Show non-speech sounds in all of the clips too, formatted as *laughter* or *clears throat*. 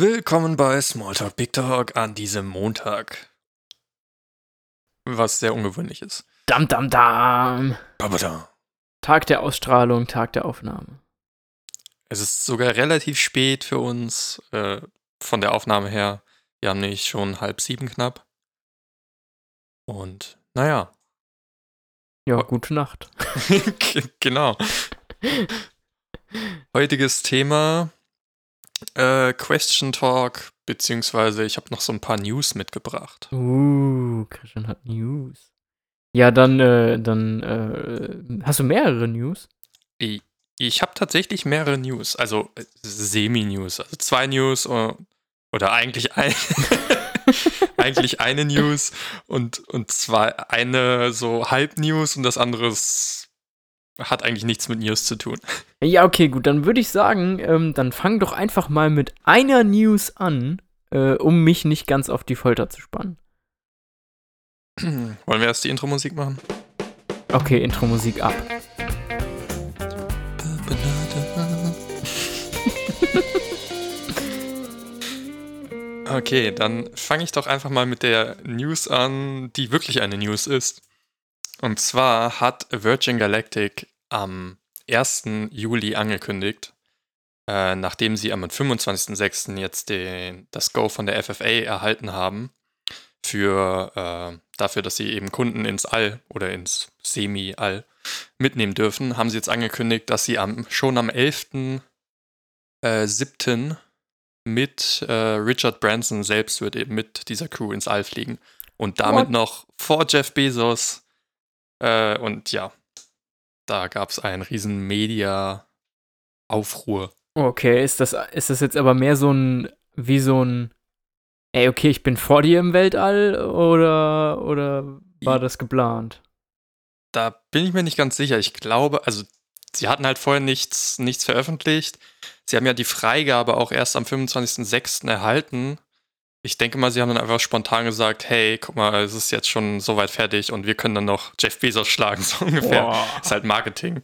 Willkommen bei Smalltalk Big Talk an diesem Montag. Was sehr ungewöhnlich ist. Dam, dam, dam. Babada. Tag der Ausstrahlung, Tag der Aufnahme. Es ist sogar relativ spät für uns äh, von der Aufnahme her. Wir haben nicht schon halb sieben knapp. Und naja. Ja, gute Nacht. *laughs* genau. *laughs* Heutiges Thema äh, Question Talk, beziehungsweise ich habe noch so ein paar News mitgebracht. Uh, Christian hat News. Ja, dann, äh, dann, äh, hast du mehrere News? Ich, ich habe tatsächlich mehrere News, also äh, Semi-News, also zwei News oder, äh, oder eigentlich ein, *laughs* eigentlich eine News und, und zwei, eine so Halb-News und das andere ist hat eigentlich nichts mit News zu tun. Ja, okay, gut. Dann würde ich sagen, ähm, dann fang doch einfach mal mit einer News an, äh, um mich nicht ganz auf die Folter zu spannen. *clears throat* Wollen wir erst die Intro-Musik machen? Okay, Intro-Musik ab. *laughs* okay, dann fange ich doch einfach mal mit der News an, die wirklich eine News ist. Und zwar hat Virgin Galactic am 1. Juli angekündigt, äh, nachdem sie am 25.06. jetzt den, das Go von der FFA erhalten haben, für, äh, dafür, dass sie eben Kunden ins All oder ins Semi-All mitnehmen dürfen, haben sie jetzt angekündigt, dass sie am, schon am 11.07. Äh, mit äh, Richard Branson selbst wird eben mit dieser Crew ins All fliegen. Und damit What? noch vor Jeff Bezos äh, und ja, da gab es einen riesen Media-Aufruhr. Okay, ist das, ist das jetzt aber mehr so ein, wie so ein, ey, okay, ich bin vor dir im Weltall oder, oder war das geplant? Da bin ich mir nicht ganz sicher. Ich glaube, also sie hatten halt vorher nichts, nichts veröffentlicht. Sie haben ja die Freigabe auch erst am 25.06. erhalten ich denke mal, sie haben dann einfach spontan gesagt, hey, guck mal, es ist jetzt schon soweit fertig und wir können dann noch Jeff Bezos schlagen, *laughs* so ungefähr. Boah. Ist halt Marketing.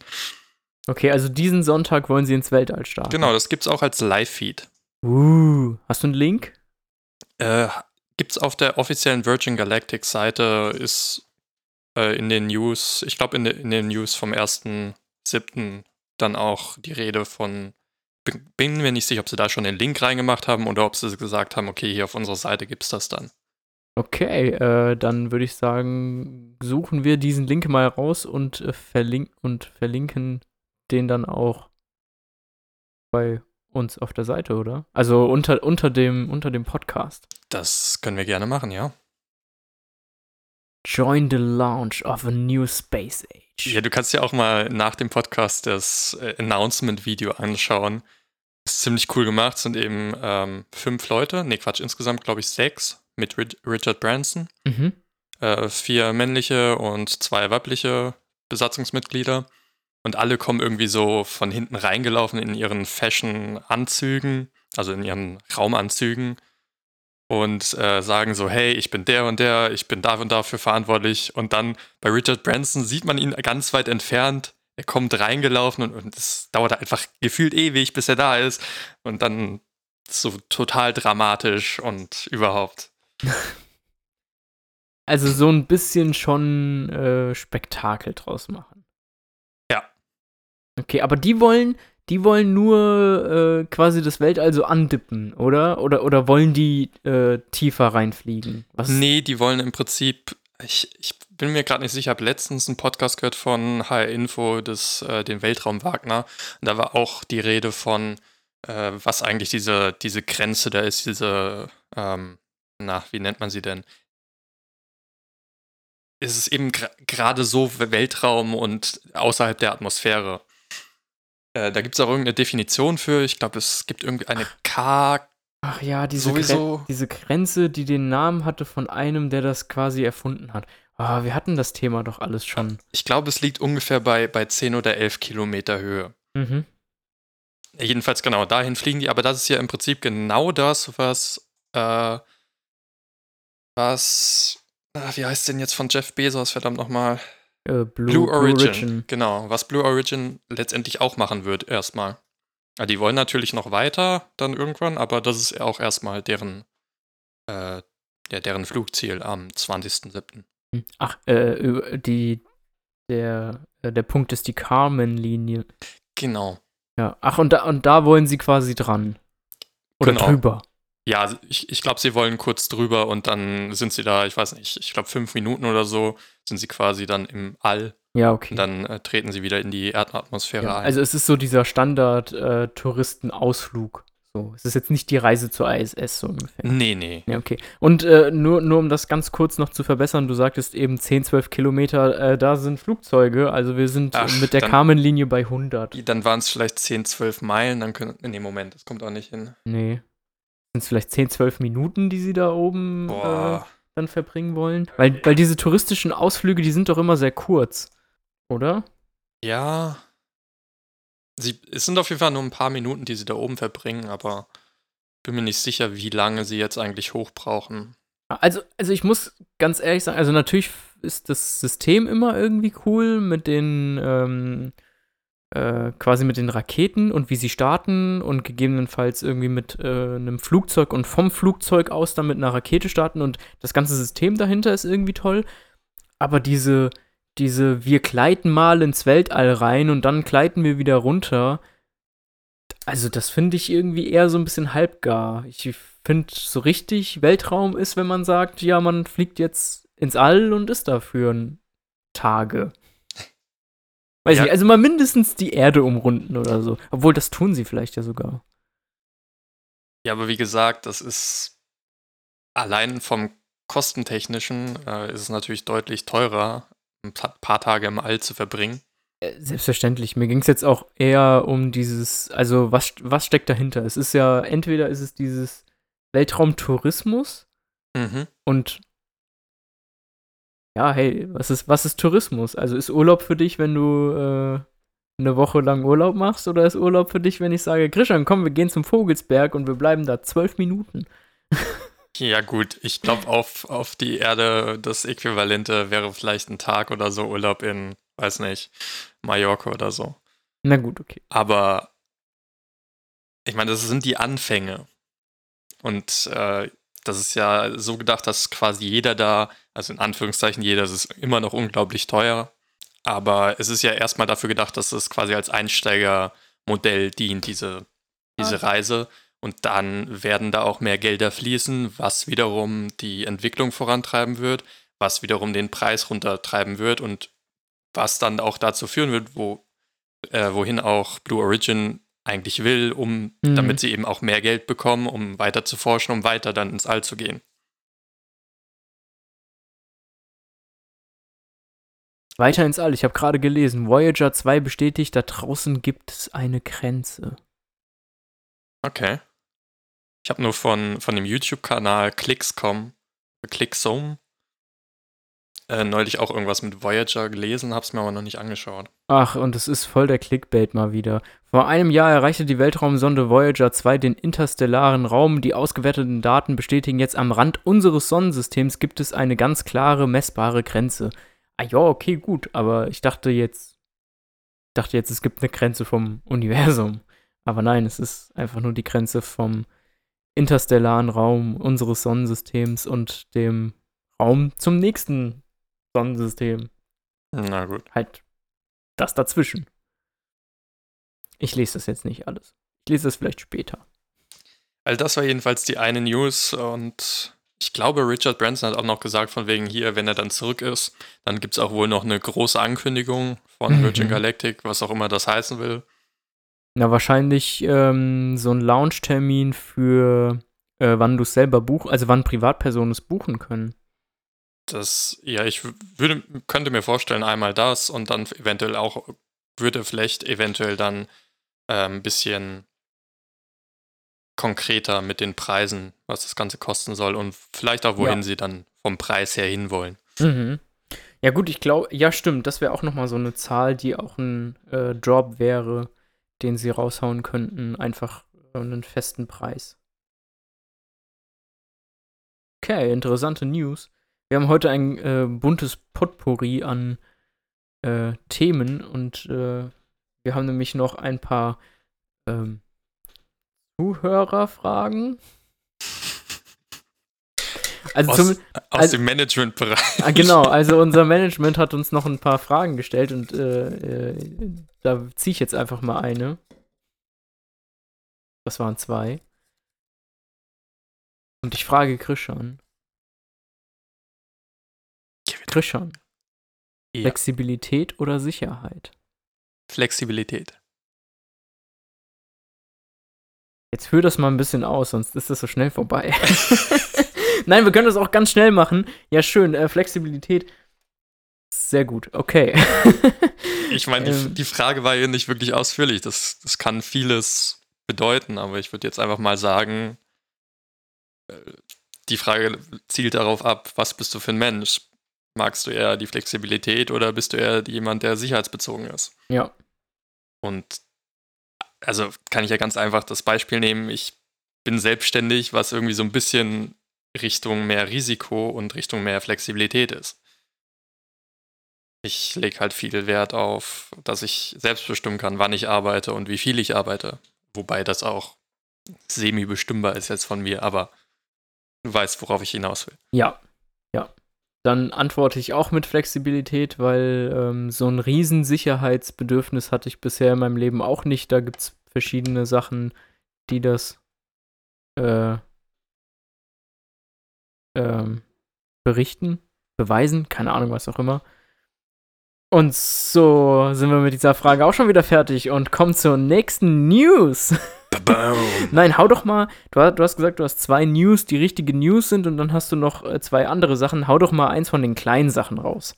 Okay, also diesen Sonntag wollen sie ins Weltall starten. Genau, das gibt's auch als Live-Feed. Uh, hast du einen Link? Äh, gibt's auf der offiziellen Virgin Galactic Seite, ist äh, in den News, ich glaube in, de, in den News vom 1.7. dann auch die Rede von bin mir nicht sicher, ob sie da schon den Link reingemacht haben oder ob sie gesagt haben, okay, hier auf unserer Seite gibt es das dann. Okay, äh, dann würde ich sagen, suchen wir diesen Link mal raus und, äh, verlink und verlinken den dann auch bei uns auf der Seite, oder? Also unter, unter, dem, unter dem Podcast. Das können wir gerne machen, ja. Join the launch of a new space age. Ja, du kannst ja auch mal nach dem Podcast das äh, Announcement-Video anschauen. Ist ziemlich cool gemacht, sind eben ähm, fünf Leute, nee Quatsch, insgesamt glaube ich sechs mit Richard Branson. Mhm. Äh, vier männliche und zwei weibliche Besatzungsmitglieder. Und alle kommen irgendwie so von hinten reingelaufen in ihren Fashion-Anzügen, also in ihren Raumanzügen. Und äh, sagen so, hey, ich bin der und der, ich bin da und dafür verantwortlich. Und dann bei Richard Branson sieht man ihn ganz weit entfernt er kommt reingelaufen und, es dauert einfach gefühlt ewig, bis er da ist. Und dann so total dramatisch und überhaupt. *laughs* Also so ein bisschen schon äh, Spektakel draus machen. Ja. Okay, aber die wollen, die wollen nur äh, quasi das Weltall so andippen, oder? Oder, oder wollen die äh, tiefer reinfliegen? Was? Nee, die wollen im Prinzip, ich, ich bin mir gerade nicht sicher, habe letztens einen Podcast gehört von HR Info, des, äh, den Weltraum Wagner. Und da war auch die Rede von, äh, was eigentlich diese, diese Grenze da ist, diese, ähm, na, wie nennt man sie denn? Ist es eben gerade so Weltraum und außerhalb der Atmosphäre. Äh, da gibt es auch irgendeine Definition für. Ich glaube, es gibt irgendwie eine K. Ach ja, diese, Gren diese Grenze, die den Namen hatte von einem, der das quasi erfunden hat. Ah, wir hatten das Thema doch alles schon. Ich glaube, es liegt ungefähr bei, bei 10 oder 11 Kilometer Höhe. Mhm. Jedenfalls genau, dahin fliegen die, aber das ist ja im Prinzip genau das, was, äh, was, ach, wie heißt denn jetzt von Jeff Bezos, verdammt nochmal? Äh, Blue, Blue, Origin. Blue Origin. Genau, was Blue Origin letztendlich auch machen wird, erstmal. Ja, die wollen natürlich noch weiter dann irgendwann, aber das ist auch erstmal deren, äh, ja, deren Flugziel am 20.07. Ach, äh, die, der, äh, der Punkt ist die Carmen-Linie. Genau. Ja, ach, und da, und da wollen sie quasi dran. Oder Genau. drüber. Ja, ich, ich glaube, sie wollen kurz drüber und dann sind sie da, ich weiß nicht, ich glaube fünf Minuten oder so, sind sie quasi dann im All Ja, okay. und dann äh, treten sie wieder in die Erdatmosphäre ja, ein. also es ist so dieser Standard-Touristenausflug. So, es ist jetzt nicht die Reise zur ISS so ungefähr. nee, nee. Ja, okay. Und äh, nur, nur um das ganz kurz noch zu verbessern, du sagtest eben 10, 12 Kilometer, äh, da sind Flugzeuge, also wir sind Ach, mit der Carmen-Linie bei 100. Dann waren es vielleicht 10, 12 Meilen, dann können. Nee, Moment, das kommt auch nicht hin. Nee. Sind es vielleicht 10, 12 Minuten, die sie da oben äh, dann verbringen wollen? Weil, weil diese touristischen Ausflüge, die sind doch immer sehr kurz, oder? Ja. Sie, es sind auf jeden Fall nur ein paar Minuten, die sie da oben verbringen, aber bin mir nicht sicher, wie lange sie jetzt eigentlich hoch brauchen. Also, also ich muss ganz ehrlich sagen, also natürlich ist das System immer irgendwie cool mit den, ähm, äh, quasi mit den Raketen und wie sie starten und gegebenenfalls irgendwie mit äh, einem Flugzeug und vom Flugzeug aus dann mit einer Rakete starten und das ganze System dahinter ist irgendwie toll. Aber diese, diese, wir gleiten mal ins Weltall rein und dann gleiten wir wieder runter. Also, das finde ich irgendwie eher so ein bisschen halbgar. Ich finde, so richtig Weltraum ist, wenn man sagt, ja, man fliegt jetzt ins All und ist da für ein Tage. Weiß Ja. nicht, also mal mindestens die Erde umrunden oder so. Obwohl, das tun sie vielleicht ja sogar. Ja, aber wie gesagt, das ist allein vom kostentechnischen äh, ist es natürlich deutlich teurer, ein pa- paar Tage im All zu verbringen. Äh, Selbstverständlich. Mir ging es jetzt auch eher um dieses, also was, was steckt dahinter? Es ist ja, entweder ist es dieses Weltraumtourismus Mhm. und ja, hey, was ist, was ist Tourismus? Also ist Urlaub für dich, wenn du äh, eine Woche lang Urlaub machst, oder ist Urlaub für dich, wenn ich sage, Christian, komm, wir gehen zum Vogelsberg und wir bleiben da zwölf Minuten? *laughs* Ja, gut, ich glaube, auf, auf die Erde das Äquivalente wäre vielleicht ein Tag oder so Urlaub in, weiß nicht, Mallorca oder so. Na gut, okay. Aber ich meine, das sind die Anfänge. Und äh, das ist ja so gedacht, dass quasi jeder da, also in Anführungszeichen jeder, es ist immer noch unglaublich teuer. Aber es ist ja erstmal dafür gedacht, dass es quasi als Einsteigermodell dient, diese, diese Reise. Und dann werden da auch mehr Gelder fließen, was wiederum die Entwicklung vorantreiben wird, was wiederum den Preis runtertreiben wird und was dann auch dazu führen wird, wo, äh, wohin auch Blue Origin eigentlich will, um, Mhm. damit sie eben auch mehr Geld bekommen, um weiter zu forschen, um weiter dann ins All zu gehen. Weiter ins All. Ich habe gerade gelesen, Voyager 2 bestätigt, da draußen gibt es eine Grenze. Okay. Ich habe nur von, von dem YouTube-Kanal Clickscom, Clicksome, äh, neulich auch irgendwas mit Voyager gelesen, hab's mir aber noch nicht angeschaut. Ach, und es ist voll der Clickbait mal wieder. Vor einem Jahr erreichte die Weltraumsonde Voyager 2 den interstellaren Raum. Die ausgewerteten Daten bestätigen jetzt am Rand unseres Sonnensystems gibt es eine ganz klare, messbare Grenze. Ah ja, okay, gut, aber ich dachte jetzt, ich dachte jetzt, es gibt eine Grenze vom Universum. Aber nein, es ist einfach nur die Grenze vom interstellaren Raum unseres Sonnensystems und dem Raum zum nächsten Sonnensystem Na gut. halt das dazwischen. Ich lese das jetzt nicht alles. Ich lese das vielleicht später. Also das war jedenfalls die eine News und ich glaube, Richard Branson hat auch noch gesagt, von wegen hier, wenn er dann zurück ist, dann gibt es auch wohl noch eine große Ankündigung von Mhm. Virgin Galactic, was auch immer das heißen will. Na, wahrscheinlich ähm, so ein Launch-Termin für äh, wann du es selber buchen, also wann Privatpersonen es buchen können. Das, ja, ich würde, könnte mir vorstellen, einmal das und dann eventuell auch, würde vielleicht eventuell dann äh, ein bisschen konkreter mit den Preisen, was das Ganze kosten soll und vielleicht auch, wohin Ja. sie dann vom Preis her hinwollen. Mhm. Ja gut, ich glaube, ja stimmt, das wäre auch noch mal so eine Zahl, die auch ein äh, Drop wäre, den sie raushauen könnten, einfach äh, einen festen Preis. Okay, interessante News. Wir haben heute ein äh, buntes Potpourri an äh, Themen und äh, wir haben nämlich noch ein paar ähm, Zuhörerfragen? Also Aus, zum, aus also- dem Managementbereich. ah, genau, also unser Management hat uns noch ein paar Fragen gestellt und äh, äh, da ziehe ich jetzt einfach mal eine. Das waren zwei. Und ich frage Krishan. Krishan, Ja. Flexibilität oder Sicherheit? Flexibilität. Jetzt führ das mal ein bisschen aus, sonst ist das so schnell vorbei. *laughs* *laughs* Nein, wir können das auch ganz schnell machen. Ja, schön. Äh, Flexibilität. Sehr gut. Okay. *laughs* Ich meine, die, Ähm. die Frage war ja nicht wirklich ausführlich. Das, das kann vieles bedeuten, aber ich würde jetzt einfach mal sagen, äh, die Frage zielt darauf ab, was bist du für ein Mensch? Magst du eher die Flexibilität oder bist du eher jemand, der sicherheitsbezogen ist? ja. Und also kann ich ja ganz einfach das Beispiel nehmen. Ich bin selbstständig, was irgendwie so ein bisschen Richtung mehr Risiko und Richtung mehr Flexibilität ist. Ich lege halt viel Wert auf, dass ich selbst bestimmen kann, wann ich arbeite und wie viel ich arbeite. Wobei das auch semi-bestimmbar ist jetzt von mir, aber du weißt, worauf ich hinaus will. Ja. Ja. Dann antworte ich auch mit Flexibilität, weil ähm, so ein Riesensicherheitsbedürfnis hatte ich bisher in meinem Leben auch nicht. Da gibt es verschiedene Sachen, die das äh, ähm, berichten, beweisen, keine Ahnung, was auch immer. Und so sind wir mit dieser Frage auch schon wieder fertig und kommen zur nächsten News. *laughs* Nein, hau doch mal. Du, hast- du hast gesagt, du hast zwei News, die richtige News sind, und dann hast du noch äh, zwei andere Sachen. Hau doch mal eins von den kleinen Sachen raus.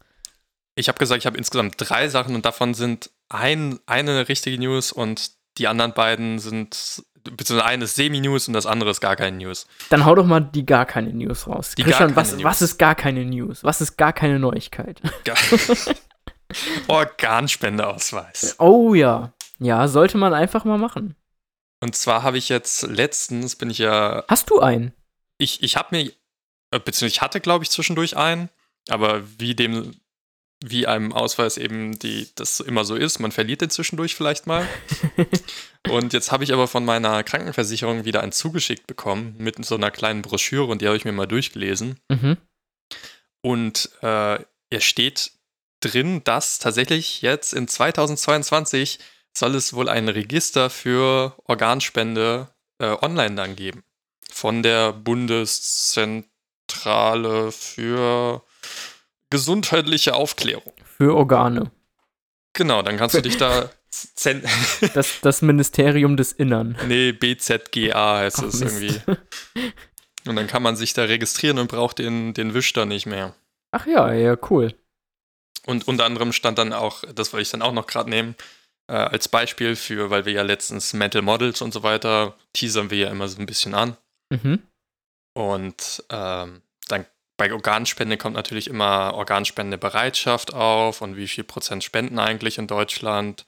Ich habe gesagt, ich habe insgesamt drei Sachen und davon sind ein, eine richtige News und die anderen beiden sind, beziehungsweise eine ist Semi-News und das andere ist gar keine News. Dann hau doch mal die gar keine News raus. Die Christian, was, keine was News. ist gar keine News? Was ist gar keine Neuigkeit? Gar- *laughs* Organspendeausweis. Oh ja. Ja, sollte man einfach mal machen. Und zwar habe ich jetzt letztens, bin ich ja, Hast du einen? ich, ich habe mir, äh, beziehungsweise ich hatte, glaube ich, zwischendurch einen, aber wie dem, wie einem Ausweis eben die, das immer so ist, man verliert den zwischendurch vielleicht mal. *laughs* Und jetzt habe ich aber von meiner Krankenversicherung wieder einen zugeschickt bekommen mit so einer kleinen Broschüre und die habe ich mir mal durchgelesen. Mhm. Und äh, er steht drin, dass tatsächlich jetzt in 2022 soll es wohl ein Register für Organspende äh, online dann geben. Von der Bundeszentrale für gesundheitliche Aufklärung. Für Organe. Genau, dann kannst du dich da. *laughs* *laughs* Das, das Ministerium des Innern. nee, BZGA heißt Ach, es Mist. irgendwie. Und dann kann man sich da registrieren und braucht den, den Wisch dann nicht mehr. Ach ja, ja, cool. Und unter anderem stand dann auch, das wollte ich dann auch noch gerade nehmen, äh, als Beispiel für, weil wir ja letztens Mental Models und so weiter teasern wir ja immer so ein bisschen an. Mhm. Und ähm, bei Organspende kommt natürlich immer Organspendebereitschaft auf und wie viel Prozent spenden eigentlich in Deutschland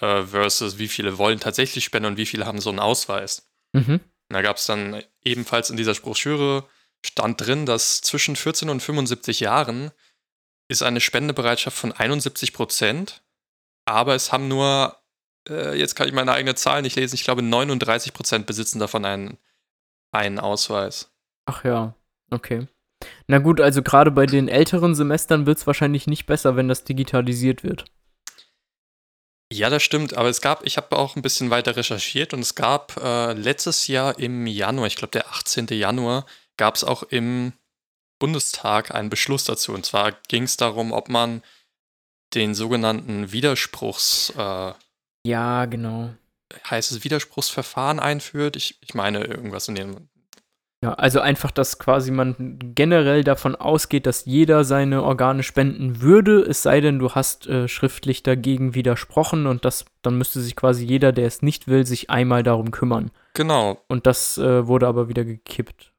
äh, versus wie viele wollen tatsächlich spenden und wie viele haben so einen Ausweis. Mhm. Da gab es dann ebenfalls in dieser Broschüre stand drin, dass zwischen 14 und 75 Jahren ist eine Spendebereitschaft von 71 Prozent, aber es haben nur, äh, jetzt kann ich meine eigene Zahl nicht lesen, ich glaube 39 Prozent besitzen davon einen, einen Ausweis. Ach ja, okay. Na gut, also gerade bei den älteren Semestern wird es wahrscheinlich nicht besser, wenn das digitalisiert wird. Ja, das stimmt, aber es gab, ich habe auch ein bisschen weiter recherchiert und es gab äh, letztes Jahr im Januar, ich glaube der 18. Januar, gab es auch im Bundestag einen Beschluss dazu. Und zwar ging es darum, ob man den sogenannten Widerspruchs, äh, Ja, genau. heißt es Widerspruchsverfahren einführt. Ich, ich meine irgendwas in dem. Ja, also einfach, dass quasi man generell davon ausgeht, dass jeder seine Organe spenden würde, es sei denn, du hast äh, schriftlich dagegen widersprochen und das, dann müsste sich quasi jeder, der es nicht will, sich einmal darum kümmern. Genau, Und das äh, wurde aber wieder gekippt.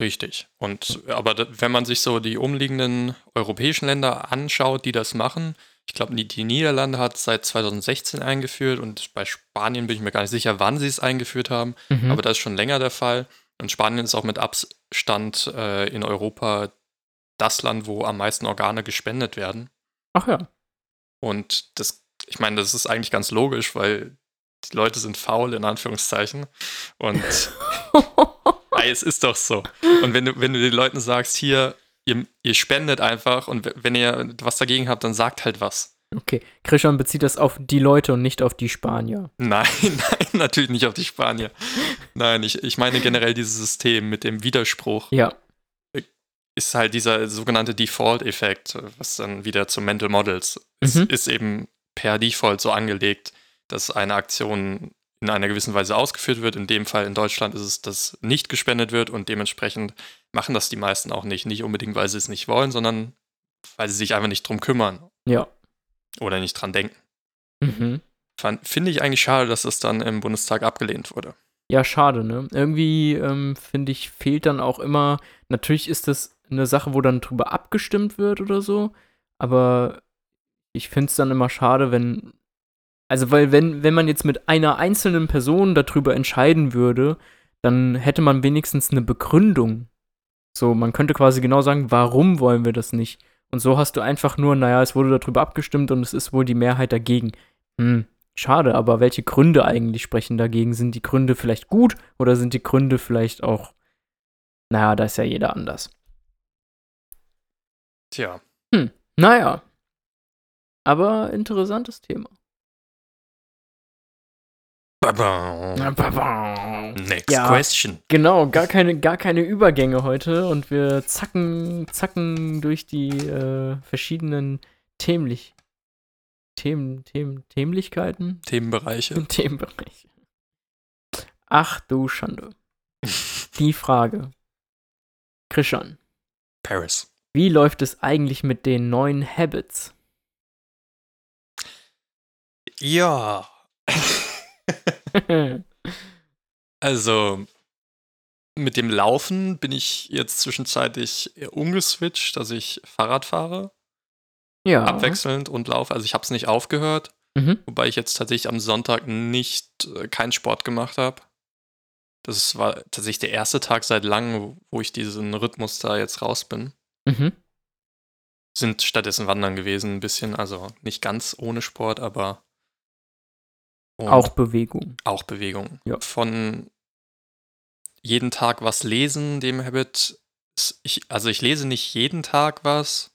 richtig. Und aber wenn man sich so die umliegenden europäischen Länder anschaut, die das machen, ich glaube, die, die Niederlande hat es seit 2016 eingeführt und bei Spanien bin ich mir gar nicht sicher, wann sie es eingeführt haben. Mhm. aber das ist schon länger der Fall. Und Spanien ist auch mit Abstand äh, in Europa das Land, wo am meisten Organe gespendet werden. Ach ja. Und das, ich meine, das ist eigentlich ganz logisch, weil die Leute sind faul, in Anführungszeichen. Und *laughs* es ist doch so. Und wenn du, wenn du den Leuten sagst, hier, ihr, ihr spendet einfach und wenn ihr was dagegen habt, dann sagt halt was. Okay, Krishan bezieht das auf die Leute und nicht auf die Spanier. Nein, *laughs* nein, natürlich nicht auf die Spanier. Nein, ich, ich meine generell dieses System mit dem Widerspruch. Ja. Ist halt dieser sogenannte Default-Effekt, was dann wieder zu Mental Models ist, Mhm. ist eben per Default so angelegt, dass eine Aktion in einer gewissen Weise ausgeführt wird. In dem Fall in Deutschland ist es, dass nicht gespendet wird und dementsprechend machen das die meisten auch nicht. Nicht unbedingt, weil sie es nicht wollen, sondern weil sie sich einfach nicht drum kümmern Ja. Oder nicht dran denken. Mhm. Finde ich eigentlich schade, dass das dann im Bundestag abgelehnt wurde. Ja, schade, ne? Irgendwie, ähm, finde ich, fehlt dann auch immer. Natürlich ist das eine Sache, wo dann drüber abgestimmt wird oder so, aber ich finde es dann immer schade, wenn. Also, weil, wenn, wenn man jetzt mit einer einzelnen Person darüber entscheiden würde, dann hätte man wenigstens eine Begründung. So, man könnte quasi genau sagen, warum wollen wir das nicht? Und so hast du einfach nur, naja, es wurde darüber abgestimmt und es ist wohl die Mehrheit dagegen. Hm, schade, aber welche Gründe eigentlich sprechen dagegen? Sind die Gründe vielleicht gut oder sind die Gründe vielleicht auch, naja, da ist ja jeder anders. Tja, Naja. Aber interessantes Thema. Next Ja. question. Genau, gar keine, gar keine Übergänge heute und wir zacken, zacken durch die äh, verschiedenen Themlich, Themen, Themen, Themlichkeiten, Themenbereiche. *laughs* Themenbereiche. Ach du Schande. Die Frage. Krishan, Paris. wie läuft es eigentlich mit den neuen Habits? Ja. *laughs* *laughs* Also, mit dem Laufen bin ich jetzt zwischenzeitlich umgeswitcht, dass ich Fahrrad fahre, ja. abwechselnd und laufe. Also ich habe es nicht aufgehört, Mhm. wobei ich jetzt tatsächlich am Sonntag nicht äh, keinen Sport gemacht habe. Das war tatsächlich der erste Tag seit langem, wo- wo ich diesen Rhythmus da jetzt raus bin. Mhm. Sind stattdessen wandern gewesen, ein bisschen, also nicht ganz ohne Sport, aber und Auch Bewegung. auch Bewegung. Ja. Von jeden Tag was lesen, dem Habit. Ich, also ich lese nicht jeden Tag was,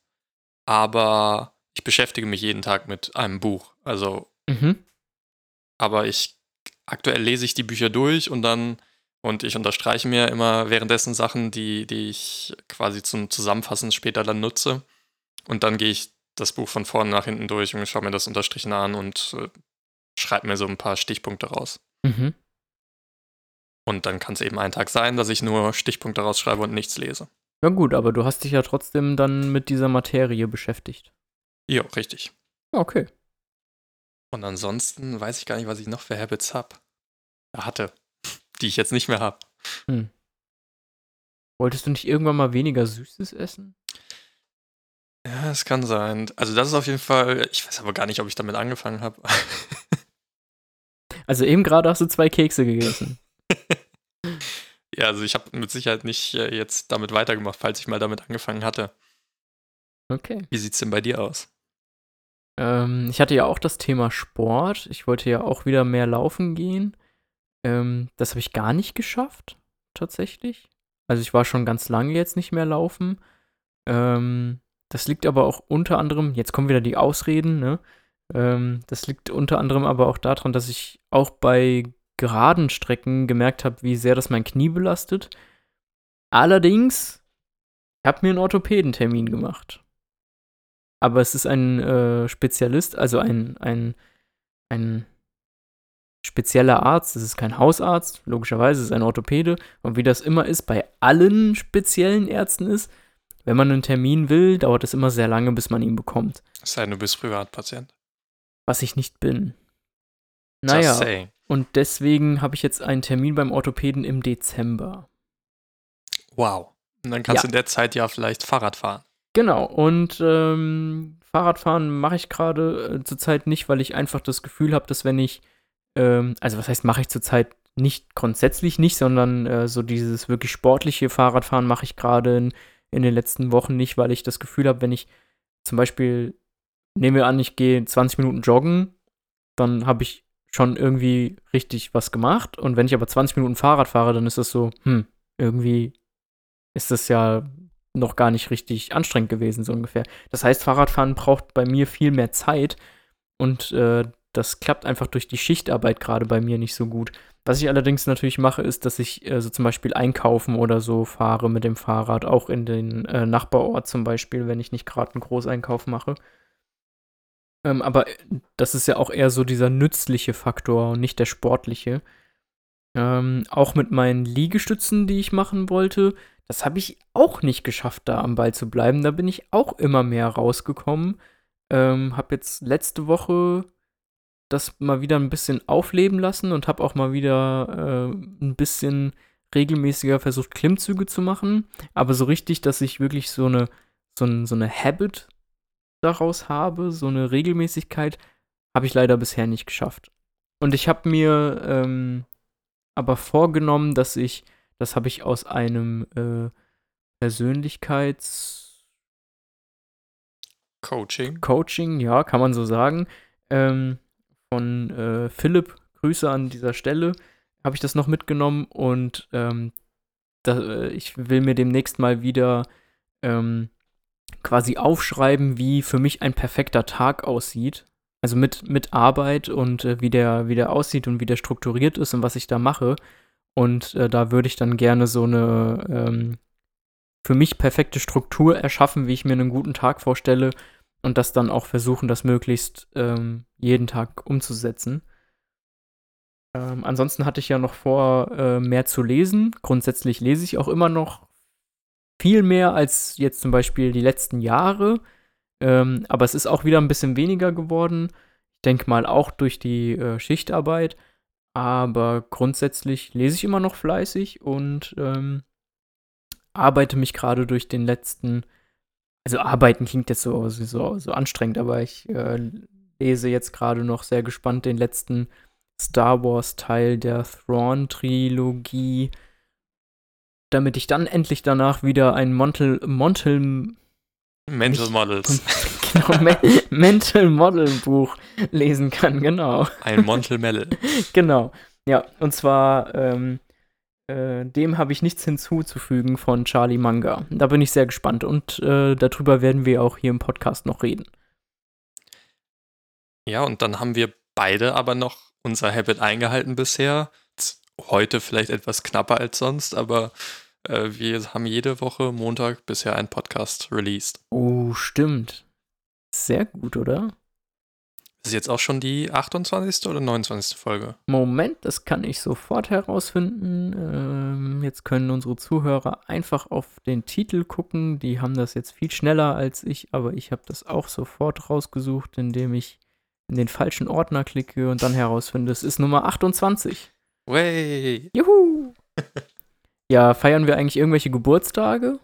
aber ich beschäftige mich jeden Tag mit einem Buch. Also, Mhm. aber ich aktuell lese ich die Bücher durch und dann und ich unterstreiche mir immer währenddessen Sachen, die, die ich quasi zum Zusammenfassen später dann nutze. Und dann gehe ich das Buch von vorne nach hinten durch und schaue mir das unterstrichen an und äh, schreibe mir so ein paar Stichpunkte raus. Mhm. Und dann kann es eben ein Tag sein, dass ich nur Stichpunkte rausschreibe und nichts lese. Ja gut, aber du hast dich ja trotzdem dann mit dieser Materie beschäftigt. Ja, richtig. Ja, Okay. Und ansonsten weiß ich gar nicht, was ich noch für Habits habe. Hatte. *laughs* Die ich jetzt nicht mehr habe. Wolltest du nicht irgendwann mal weniger Süßes essen? Ja, es kann sein. Also das ist auf jeden Fall, ich weiß aber gar nicht, ob ich damit angefangen habe. *laughs* Also eben gerade hast du zwei Kekse gegessen. *laughs* ja, also ich habe mit Sicherheit nicht äh, jetzt damit weitergemacht, falls ich mal damit angefangen hatte. Okay. Wie sieht's denn bei dir aus? Ähm, ich hatte ja auch das Thema Sport. Ich wollte ja auch wieder mehr laufen gehen. Ähm, das habe ich gar nicht geschafft, tatsächlich. Also ich war schon ganz lange jetzt nicht mehr laufen. Ähm, das liegt aber auch unter anderem, jetzt kommen wieder die Ausreden, ne? Ähm, das liegt unter anderem aber auch daran, dass ich auch bei geraden Strecken gemerkt habe, wie sehr das mein Knie belastet. Allerdings, ich habe mir einen Orthopädentermin gemacht. Aber es ist ein äh, Spezialist, also ein, ein, ein spezieller Arzt. Es ist kein Hausarzt, logischerweise, es ist ein Orthopäde. Und wie das immer ist, bei allen speziellen Ärzten ist, wenn man einen Termin will, dauert es immer sehr lange, bis man ihn bekommt. Es sei denn, du bist Privatpatient. Was ich nicht bin. Naja, und deswegen habe ich jetzt einen Termin beim Orthopäden im Dezember. Wow. Und dann kannst Ja. du in der Zeit ja vielleicht Fahrrad fahren. Genau, und ähm, Fahrradfahren mache ich gerade äh, zurzeit nicht, weil ich einfach das Gefühl habe, dass wenn ich, ähm, also was heißt, mache ich zurzeit nicht grundsätzlich nicht, sondern äh, so dieses wirklich sportliche Fahrradfahren mache ich gerade in, in den letzten Wochen nicht, weil ich das Gefühl habe, wenn ich zum Beispiel, nehmen wir an, ich gehe 20 Minuten joggen, dann habe ich schon irgendwie richtig was gemacht. Und wenn ich aber 20 Minuten Fahrrad fahre, dann ist das so, hm, irgendwie ist das ja noch gar nicht richtig anstrengend gewesen, so ungefähr. Das heißt, Fahrradfahren braucht bei mir viel mehr Zeit und äh, das klappt einfach durch die Schichtarbeit gerade bei mir nicht so gut. Was ich allerdings natürlich mache, ist, dass ich äh, so zum Beispiel einkaufen oder so fahre mit dem Fahrrad, auch in den äh, Nachbarort zum Beispiel, wenn ich nicht gerade einen Großeinkauf mache. Ähm, aber äh, das ist ja auch eher so dieser nützliche Faktor und nicht der sportliche. Ähm, auch mit meinen Liegestützen, die ich machen wollte, das habe ich auch nicht geschafft, da am Ball zu bleiben. Da bin ich auch immer mehr rausgekommen. Ähm, habe jetzt letzte Woche das mal wieder ein bisschen aufleben lassen und habe auch mal wieder äh, ein bisschen regelmäßiger versucht, Klimmzüge zu machen. Aber so richtig, dass ich wirklich so eine, so, ein, so eine Habit daraus habe, so eine Regelmäßigkeit, habe ich leider bisher nicht geschafft. Und ich habe mir ähm, aber vorgenommen, dass ich, das habe ich aus einem äh, Persönlichkeits Coaching. Coaching, ja, kann man so sagen. Ähm, von äh, Philipp, Grüße an dieser Stelle, habe ich das noch mitgenommen und ähm, da, äh, ich will mir demnächst mal wieder ähm, quasi aufschreiben, wie für mich ein perfekter Tag aussieht. Also mit, mit Arbeit und äh, wie, der, wie der aussieht und wie der strukturiert ist und was ich da mache. Und äh, da würde ich dann gerne so eine ähm, für mich perfekte Struktur erschaffen, wie ich mir einen guten Tag vorstelle und das dann auch versuchen, das möglichst ähm, jeden Tag umzusetzen. Ähm, ansonsten hatte ich ja noch vor, äh, mehr zu lesen. Grundsätzlich lese ich auch immer noch viel mehr als jetzt zum Beispiel die letzten Jahre. Ähm, aber es ist auch wieder ein bisschen weniger geworden. Ich denke mal auch durch die äh, Schichtarbeit. Aber grundsätzlich lese ich immer noch fleißig und ähm, arbeite mich gerade durch den letzten also arbeiten klingt jetzt so, so, so anstrengend, aber ich äh, lese jetzt gerade noch sehr gespannt den letzten Star Wars-Teil der Thrawn-Trilogie, damit ich dann endlich danach wieder ein Montel, Montel Mental Models. *laughs* genau, Me Mental Model Buch lesen kann, genau. Ein Montel Mel. *laughs* genau. Ja, und zwar ähm, äh, dem habe ich nichts hinzuzufügen von Charlie Manga. Da bin ich sehr gespannt und äh, darüber werden wir auch hier im Podcast noch reden. Ja, und dann haben wir beide aber noch unser Habit eingehalten bisher. Heute vielleicht etwas knapper als sonst, aber äh, wir haben jede Woche Montag bisher einen Podcast released. Oh, stimmt. Sehr gut, oder? Das ist jetzt auch schon die 28. oder 29. Folge? Moment, das kann ich sofort herausfinden. Ähm, jetzt können unsere Zuhörer einfach auf den Titel gucken. Die haben das jetzt viel schneller als ich, aber ich habe das auch sofort rausgesucht, indem ich in den falschen Ordner klicke und dann herausfinde, es ist Nummer 28. Way! Juhu! *laughs* ja, feiern wir eigentlich irgendwelche Geburtstage?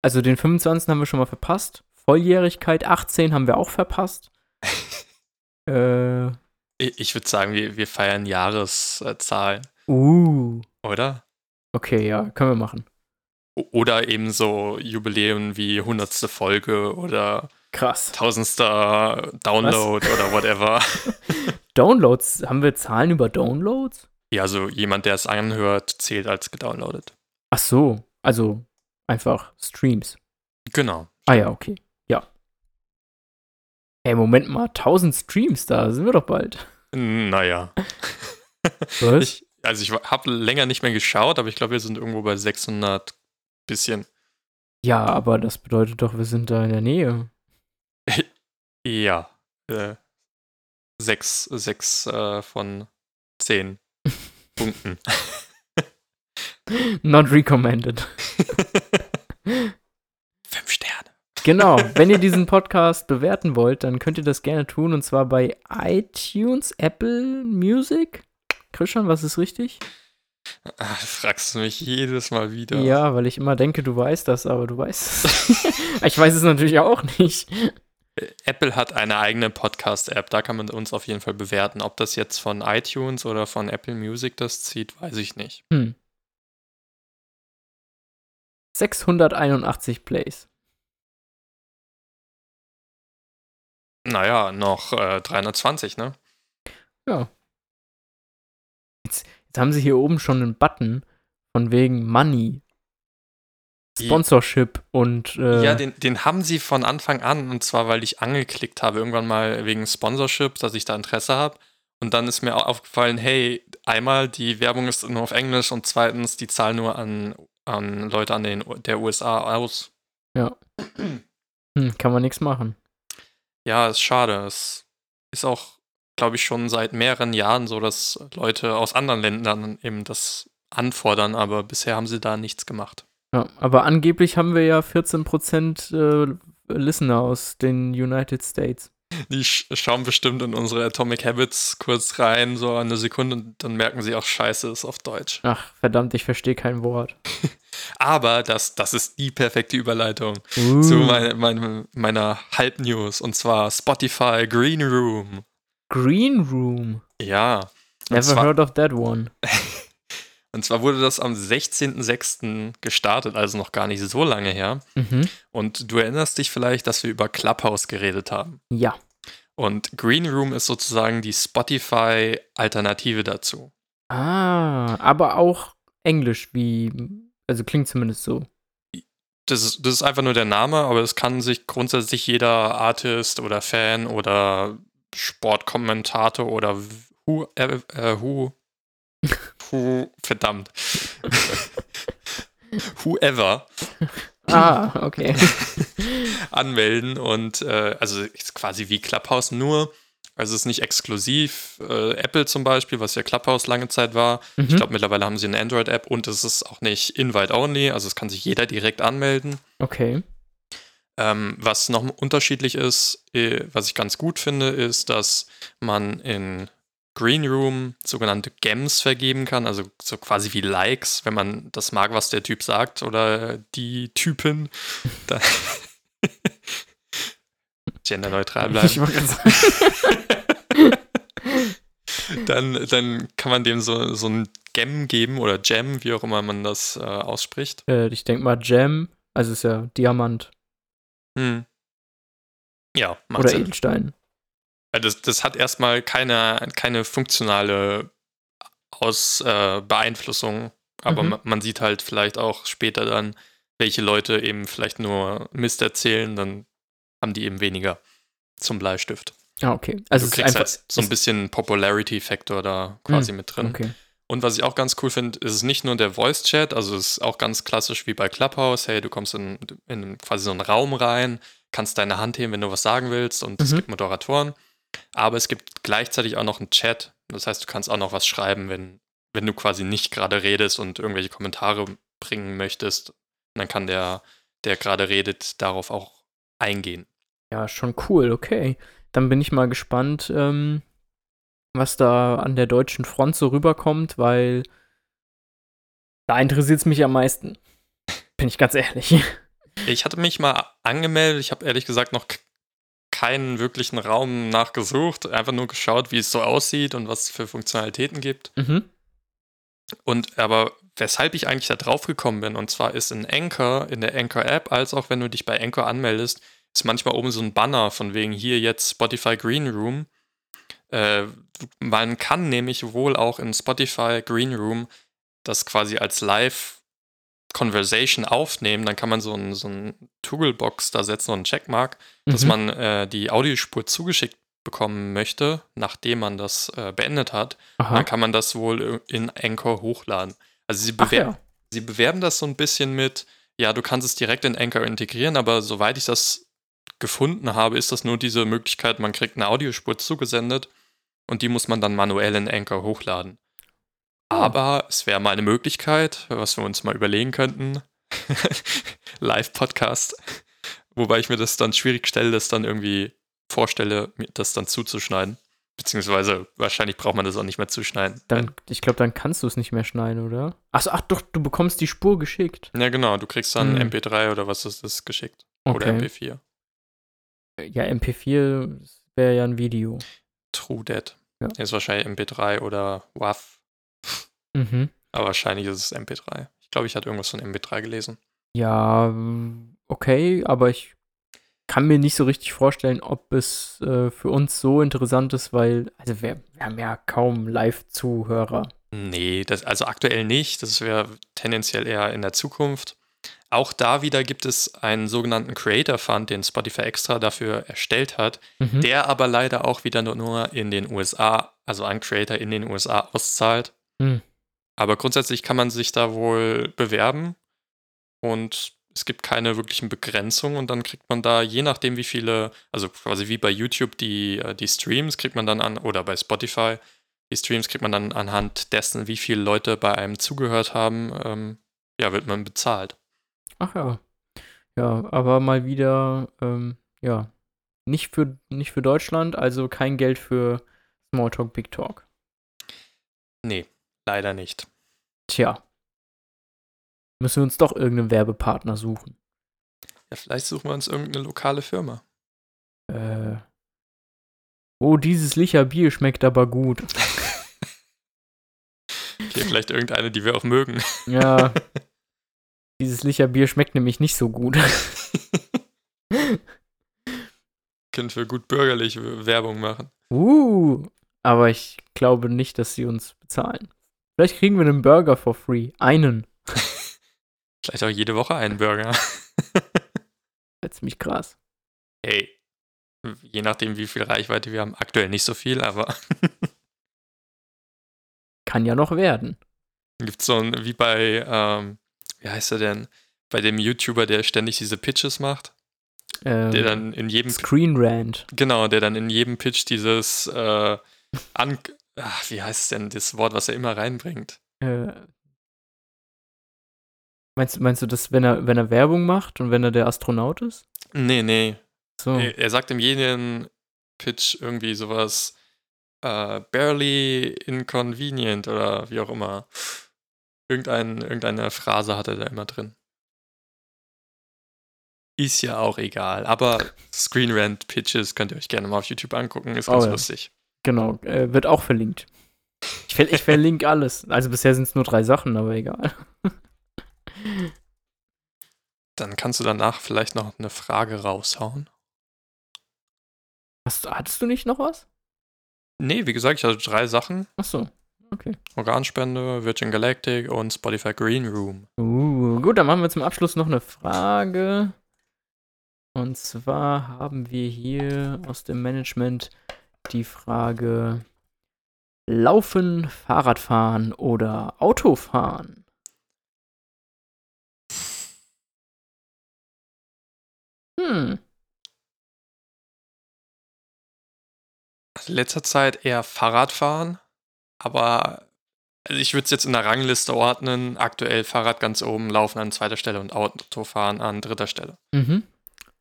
Also den 25. haben wir schon mal verpasst. Volljährigkeit 18 haben wir auch verpasst. *laughs* Äh, ich würde sagen, wir, wir feiern Jahreszahlen. Uh. Oder? Okay, ja, können wir machen. Oder eben so Jubiläen wie 100. Folge oder Krass. Tausendster Download Was? oder whatever. *laughs* Downloads? Haben wir Zahlen über Downloads? Ja, also jemand, der es anhört, zählt als gedownloadet. Ach so, also einfach Streams. Genau. Ah ja, okay. Ey, Moment mal, 1000 Streams, da sind wir doch bald. Naja. *laughs* Was? Ich, also ich habe länger nicht mehr geschaut, aber ich glaube, wir sind irgendwo bei 600 bisschen. Ja, aber das bedeutet doch, wir sind da in der Nähe. *laughs* ja. Äh, sechs sechs äh, von zehn Punkten. *laughs* Not recommended. *laughs* Fünf Sterne. Genau, *laughs* wenn ihr diesen Podcast bewerten wollt, dann könnt ihr das gerne tun und zwar bei iTunes, Apple Music. Christian, was ist richtig? Ach, fragst du mich jedes Mal wieder. Ja, weil ich immer denke, du weißt das, aber du weißt es. ich weiß es natürlich auch nicht. Apple hat eine eigene Podcast-App, da kann man uns auf jeden Fall bewerten. Ob das jetzt von iTunes oder von Apple Music das zieht, weiß ich nicht. Hm. 681 Plays. Naja, noch äh, 320, ne? Ja, da haben sie hier oben schon einen Button von wegen Money. Sponsorship und. Äh, ja, den, den haben sie von Anfang an, und zwar, weil ich angeklickt habe, irgendwann mal wegen Sponsorship, dass ich da Interesse habe. Und dann ist mir auch aufgefallen, hey, einmal, die Werbung ist nur auf Englisch und zweitens, die zahlen nur an, an Leute an den der USA aus. Ja. *clears throat* Hm, kann man nichts machen. Ja, ist schade. Es ist auch, glaube ich, schon seit mehreren Jahren so, dass Leute aus anderen Ländern eben das anfordern, aber bisher haben sie da nichts gemacht. Ja, aber angeblich haben wir ja 14% äh, Listener aus den United States. Die sch schauen bestimmt in unsere Atomic Habits kurz rein, so eine Sekunde, und dann merken sie auch, scheiße, ist auf Deutsch. Ach, verdammt, ich verstehe kein Wort. *laughs* Aber das, das ist die perfekte Überleitung uh. zu mein, mein, meiner Halbnews, und zwar Spotify Green Room. Green Room? Ja. Never zwar, heard of that one. *laughs* Und zwar wurde das am 16.06. gestartet, also noch gar nicht so lange her. Mhm. Und du erinnerst dich vielleicht, dass wir über Clubhouse geredet haben. Ja. Und Green Room ist sozusagen die Spotify-Alternative dazu. Ah, aber auch Englisch, wie, also klingt zumindest so. Das ist, das ist einfach nur der Name, aber es kann sich grundsätzlich jeder Artist oder Fan oder Sportkommentator oder who, äh, äh who *laughs* Who, verdammt. *laughs* Whoever. Ah, okay. *laughs* anmelden und äh, also ist quasi wie Clubhouse nur. Also es ist nicht exklusiv. Äh, Apple zum Beispiel, was ja Clubhouse lange Zeit war. Mhm. Ich glaube, mittlerweile haben sie eine Android-App und es ist auch nicht Invite-Only, also es kann sich jeder direkt anmelden. Okay. Ähm, was noch unterschiedlich ist, äh, was ich ganz gut finde, ist, dass man in Green Room sogenannte Gems vergeben kann, also so quasi wie Likes, wenn man das mag, was der Typ sagt oder die Typin. *laughs* genderneutral bleiben. *laughs* dann, dann kann man dem so, so ein Gem geben oder Gem, wie auch immer man das äh, ausspricht. Äh, ich denke mal Gem, also ist ja Diamant. Hm. Ja, macht Oder Sinn. Edelstein. Das, das hat erstmal keine, keine funktionale Aus, äh, Beeinflussung, aber mhm. man, sieht halt vielleicht auch später dann, welche Leute eben vielleicht nur Mist erzählen, dann haben die eben weniger zum Bleistift. Ah, okay. Also du kriegst halt so ein bisschen Popularity-Faktor da quasi mhm. mit drin. Okay. Und was ich auch ganz cool finde, ist es nicht nur der Voice-Chat, also es ist auch ganz klassisch wie bei Clubhouse. Hey, du kommst in, in quasi so einen Raum rein, kannst deine Hand heben, wenn du was sagen willst und mhm. es gibt Moderatoren. Aber es gibt gleichzeitig auch noch einen Chat. Das heißt, du kannst auch noch was schreiben, wenn, wenn du quasi nicht gerade redest und irgendwelche Kommentare bringen möchtest. dann kann der, der gerade redet, darauf auch eingehen. Ja, schon cool, okay. Dann bin ich mal gespannt, ähm, was da an der deutschen Front so rüberkommt, weil da interessiert es mich am meisten. *laughs* Bin ich ganz ehrlich. Ich hatte mich mal angemeldet. Ich habe ehrlich gesagt noch keinen wirklichen Raum nachgesucht, einfach nur geschaut, wie es so aussieht und was es für Funktionalitäten gibt. Mhm. Und aber weshalb ich eigentlich da drauf gekommen bin, und zwar ist in Anchor, in der Anchor-App, als auch wenn du dich bei Anchor anmeldest, ist manchmal oben so ein Banner von wegen hier jetzt Spotify Green Room. Äh, man kann nämlich wohl auch in Spotify Green Room das quasi als Live Conversation aufnehmen, dann kann man so ein, so ein Togglebox da setzen, so einen Checkmark, mhm. dass man äh, die Audiospur zugeschickt bekommen möchte, nachdem man das äh, beendet hat. Dann kann man das wohl in Anchor hochladen. Also sie, bewer ja. sie bewerben das so ein bisschen mit, ja, du kannst es direkt in Anchor integrieren, aber soweit ich das gefunden habe, ist das nur diese Möglichkeit, man kriegt eine Audiospur zugesendet und die muss man dann manuell in Anchor hochladen. Aber es wäre mal eine Möglichkeit, was wir uns mal überlegen könnten. *laughs* Live-Podcast. Wobei ich mir das dann schwierig stelle, das dann irgendwie vorstelle, mir das dann zuzuschneiden. Beziehungsweise wahrscheinlich braucht man das auch nicht mehr zuschneiden. Dann, ich glaube, dann kannst du es nicht mehr schneiden, oder? Achso, ach doch, du bekommst die Spur geschickt. Ja, genau. Du kriegst dann hm. MP3 oder was ist das geschickt. Okay. Oder MP4. Ja, MP4 wäre ja ein Video. True Dead. Ja. Ist wahrscheinlich MP3 oder WAV Mhm. Aber wahrscheinlich ist es MP3. Ich glaube, ich hatte irgendwas von MP3 gelesen. Ja, okay, aber ich kann mir nicht so richtig vorstellen, ob es äh, für uns so interessant ist, weil, also wir, wir haben ja kaum Live-Zuhörer. Nee, das, also aktuell nicht. Das wäre tendenziell eher in der Zukunft. Auch da wieder gibt es einen sogenannten Creator Fund, den Spotify extra dafür erstellt hat, Mhm. der aber leider auch wieder nur- in den USA, also an Creator in den USA auszahlt. Hm. Aber grundsätzlich kann man sich da wohl bewerben und es gibt keine wirklichen Begrenzungen und dann kriegt man da, je nachdem wie viele, also quasi wie bei YouTube die, äh, die Streams kriegt man dann an, oder bei Spotify, die Streams kriegt man dann anhand dessen, wie viele Leute bei einem zugehört haben, ähm, ja, wird man bezahlt. Ach ja. Ja, aber mal wieder, ähm, ja, nicht für, nicht für Deutschland, also kein Geld für Smalltalk, Big Talk. Nee, leider nicht. Tja. Müssen wir uns doch irgendeinen Werbepartner suchen. Ja, vielleicht suchen wir uns irgendeine lokale Firma. Äh. Oh, dieses Licher Bier schmeckt aber gut. *laughs* Okay, vielleicht irgendeine, die wir auch mögen. Ja. *laughs* dieses Licher Bier schmeckt nämlich nicht so gut. *laughs* Können wir gut bürgerlich Werbung machen. Uh, aber ich glaube nicht, dass sie uns bezahlen. Vielleicht kriegen wir einen Burger for free. Einen. *laughs* Vielleicht auch jede Woche einen Burger. *laughs* Ist ziemlich krass. Hey, je nachdem, wie viel Reichweite wir haben. Aktuell nicht so viel, aber *laughs* Kann ja noch werden. gibt es so ein, wie bei, ähm, wie heißt er denn? Bei dem YouTuber, der ständig diese Pitches macht. Ähm, Der dann in jedem, Screen Rant. genau, der dann in jedem Pitch dieses, äh, an, ach, wie heißt es denn, das Wort, was er immer reinbringt? Äh, meinst, meinst du das, wenn er, wenn er Werbung macht und wenn er der Astronaut ist? Nee, nee. So. Er, er sagt in jedem Pitch irgendwie sowas, äh, barely inconvenient oder wie auch immer. Irgendein, irgendeine Phrase hat er da immer drin. Ist ja auch egal. Aber Screen Rant Pitches könnt ihr euch gerne mal auf YouTube angucken. Ist Oh ganz ja. lustig. Genau, äh, wird auch verlinkt. Ich, ver ich verlinke alles. Also bisher sind es nur drei Sachen, aber egal. Dann kannst du danach vielleicht noch eine Frage raushauen. Hast, hattest du nicht noch was? Nee, wie gesagt, ich hatte drei Sachen. Achso, okay. Organspende, Virgin Galactic und Spotify Green Room. Uh, gut, dann machen wir zum Abschluss noch eine Frage. Und zwar haben wir hier aus dem Management die Frage: Laufen, Fahrradfahren oder Autofahren? Hm, Also in letzter Zeit eher Fahrradfahren, aber also ich würde es jetzt in der Rangliste ordnen. Aktuell Fahrrad ganz oben, Laufen an zweiter Stelle und Autofahren an dritter Stelle. Mhm.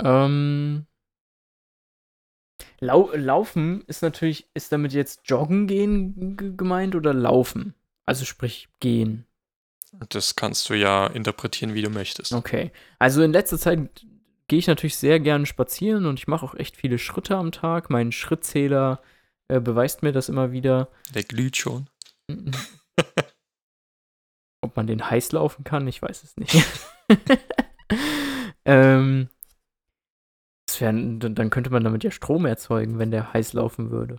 Ähm, Lau Laufen ist natürlich, ist damit jetzt Joggen gehen gemeint oder Laufen? Also sprich gehen. Das kannst du ja interpretieren, wie du möchtest. Okay. Also in letzter Zeit gehe ich natürlich sehr gerne spazieren und ich mache auch echt viele Schritte am Tag. Mein Schrittzähler äh, beweist mir das immer wieder. Der glüht schon. *laughs* Ob man den heiß laufen kann, ich weiß es nicht. *laughs* ähm, wär, dann dann könnte man damit ja Strom erzeugen, wenn der heiß laufen würde.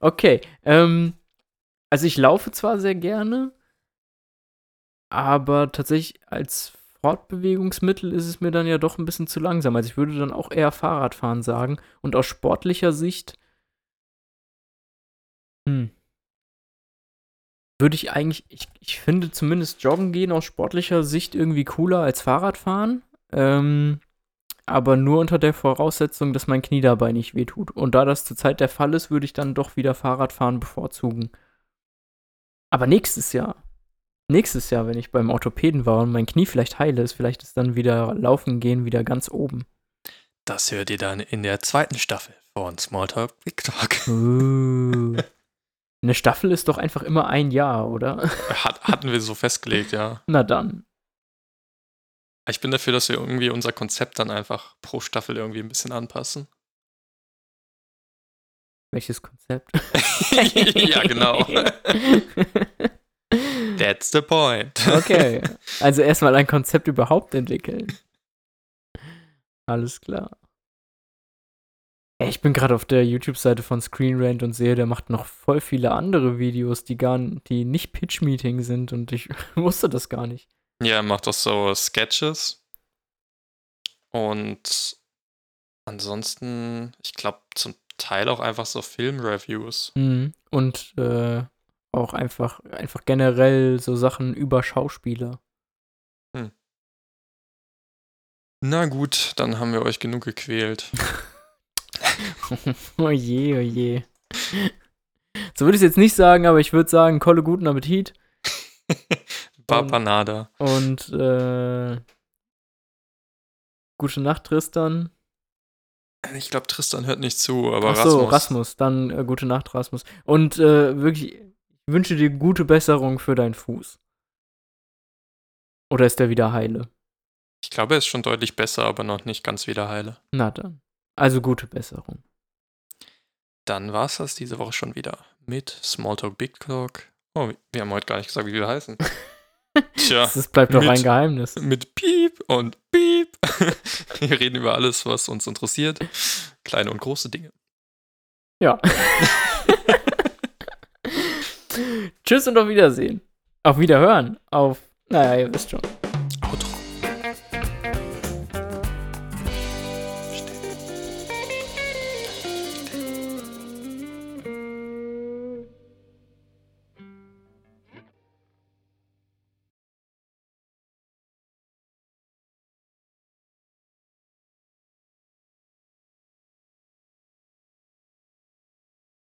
Okay, ähm, also ich laufe zwar sehr gerne, aber tatsächlich als Fortbewegungsmittel ist es mir dann ja doch ein bisschen zu langsam. Also ich würde dann auch eher Fahrradfahren sagen. Und aus sportlicher Sicht, hm, würde ich eigentlich, ich, ich finde zumindest Joggen gehen aus sportlicher Sicht irgendwie cooler als Fahrradfahren. Ähm, aber nur unter der Voraussetzung, dass mein Knie dabei nicht wehtut. Und da das zurzeit der Fall ist, würde ich dann doch wieder Fahrradfahren bevorzugen. Aber nächstes Jahr, nächstes Jahr, wenn ich beim Orthopäden war und mein Knie vielleicht heile ist, vielleicht ist dann wieder Laufen gehen wieder ganz oben. Das hört ihr dann in der zweiten Staffel von Smalltalk Big Talk. Uh. *laughs* Eine Staffel ist doch einfach immer ein Jahr, oder? *laughs* Hat, hatten wir so festgelegt, ja. Na dann. Ich bin dafür, dass wir irgendwie unser Konzept dann einfach pro Staffel irgendwie ein bisschen anpassen. Welches Konzept? *laughs* ja, genau. *laughs* That's the point. Okay. Also erstmal ein Konzept überhaupt entwickeln. Alles klar. Ich bin gerade auf der YouTube-Seite von Screen Rant und sehe, der macht noch voll viele andere Videos, die gar die nicht Pitch-Meeting sind und ich *laughs* wusste das gar nicht. Ja, er macht auch so Sketches. Und ansonsten, ich glaube, zum Teil auch einfach so Filmreviews. Mhm. Und äh, auch einfach, einfach generell so Sachen über Schauspieler. Na gut, dann haben wir euch genug gequält. *laughs* *laughs* oh je, oh je. So würde ich es jetzt nicht sagen, aber ich würde sagen, Kolle, guten Appetit. *laughs* Bapanada. Und äh, gute Nacht, Tristan. Ich glaube, Tristan hört nicht zu, aber Ach so, Rasmus. Rasmus. Dann äh, gute Nacht, Rasmus. Und äh, wirklich, ich wünsche dir gute Besserung für deinen Fuß. Oder ist der wieder heile? Ich glaube, er ist schon deutlich besser, aber noch nicht ganz wieder heile. Na dann. Also gute Besserung. Dann war es das diese Woche schon wieder mit Smalltalk Big Talk. Oh, wir haben heute gar nicht gesagt, wie wir heißen. *laughs* Tja, Das bleibt doch ein Geheimnis. mit Piep und Piep. *laughs* wir reden über alles, was uns interessiert. Kleine und große Dinge. Ja. *laughs* Tschüss und auf Wiedersehen. Auf Wiederhören. Auf, naja, ihr wisst schon.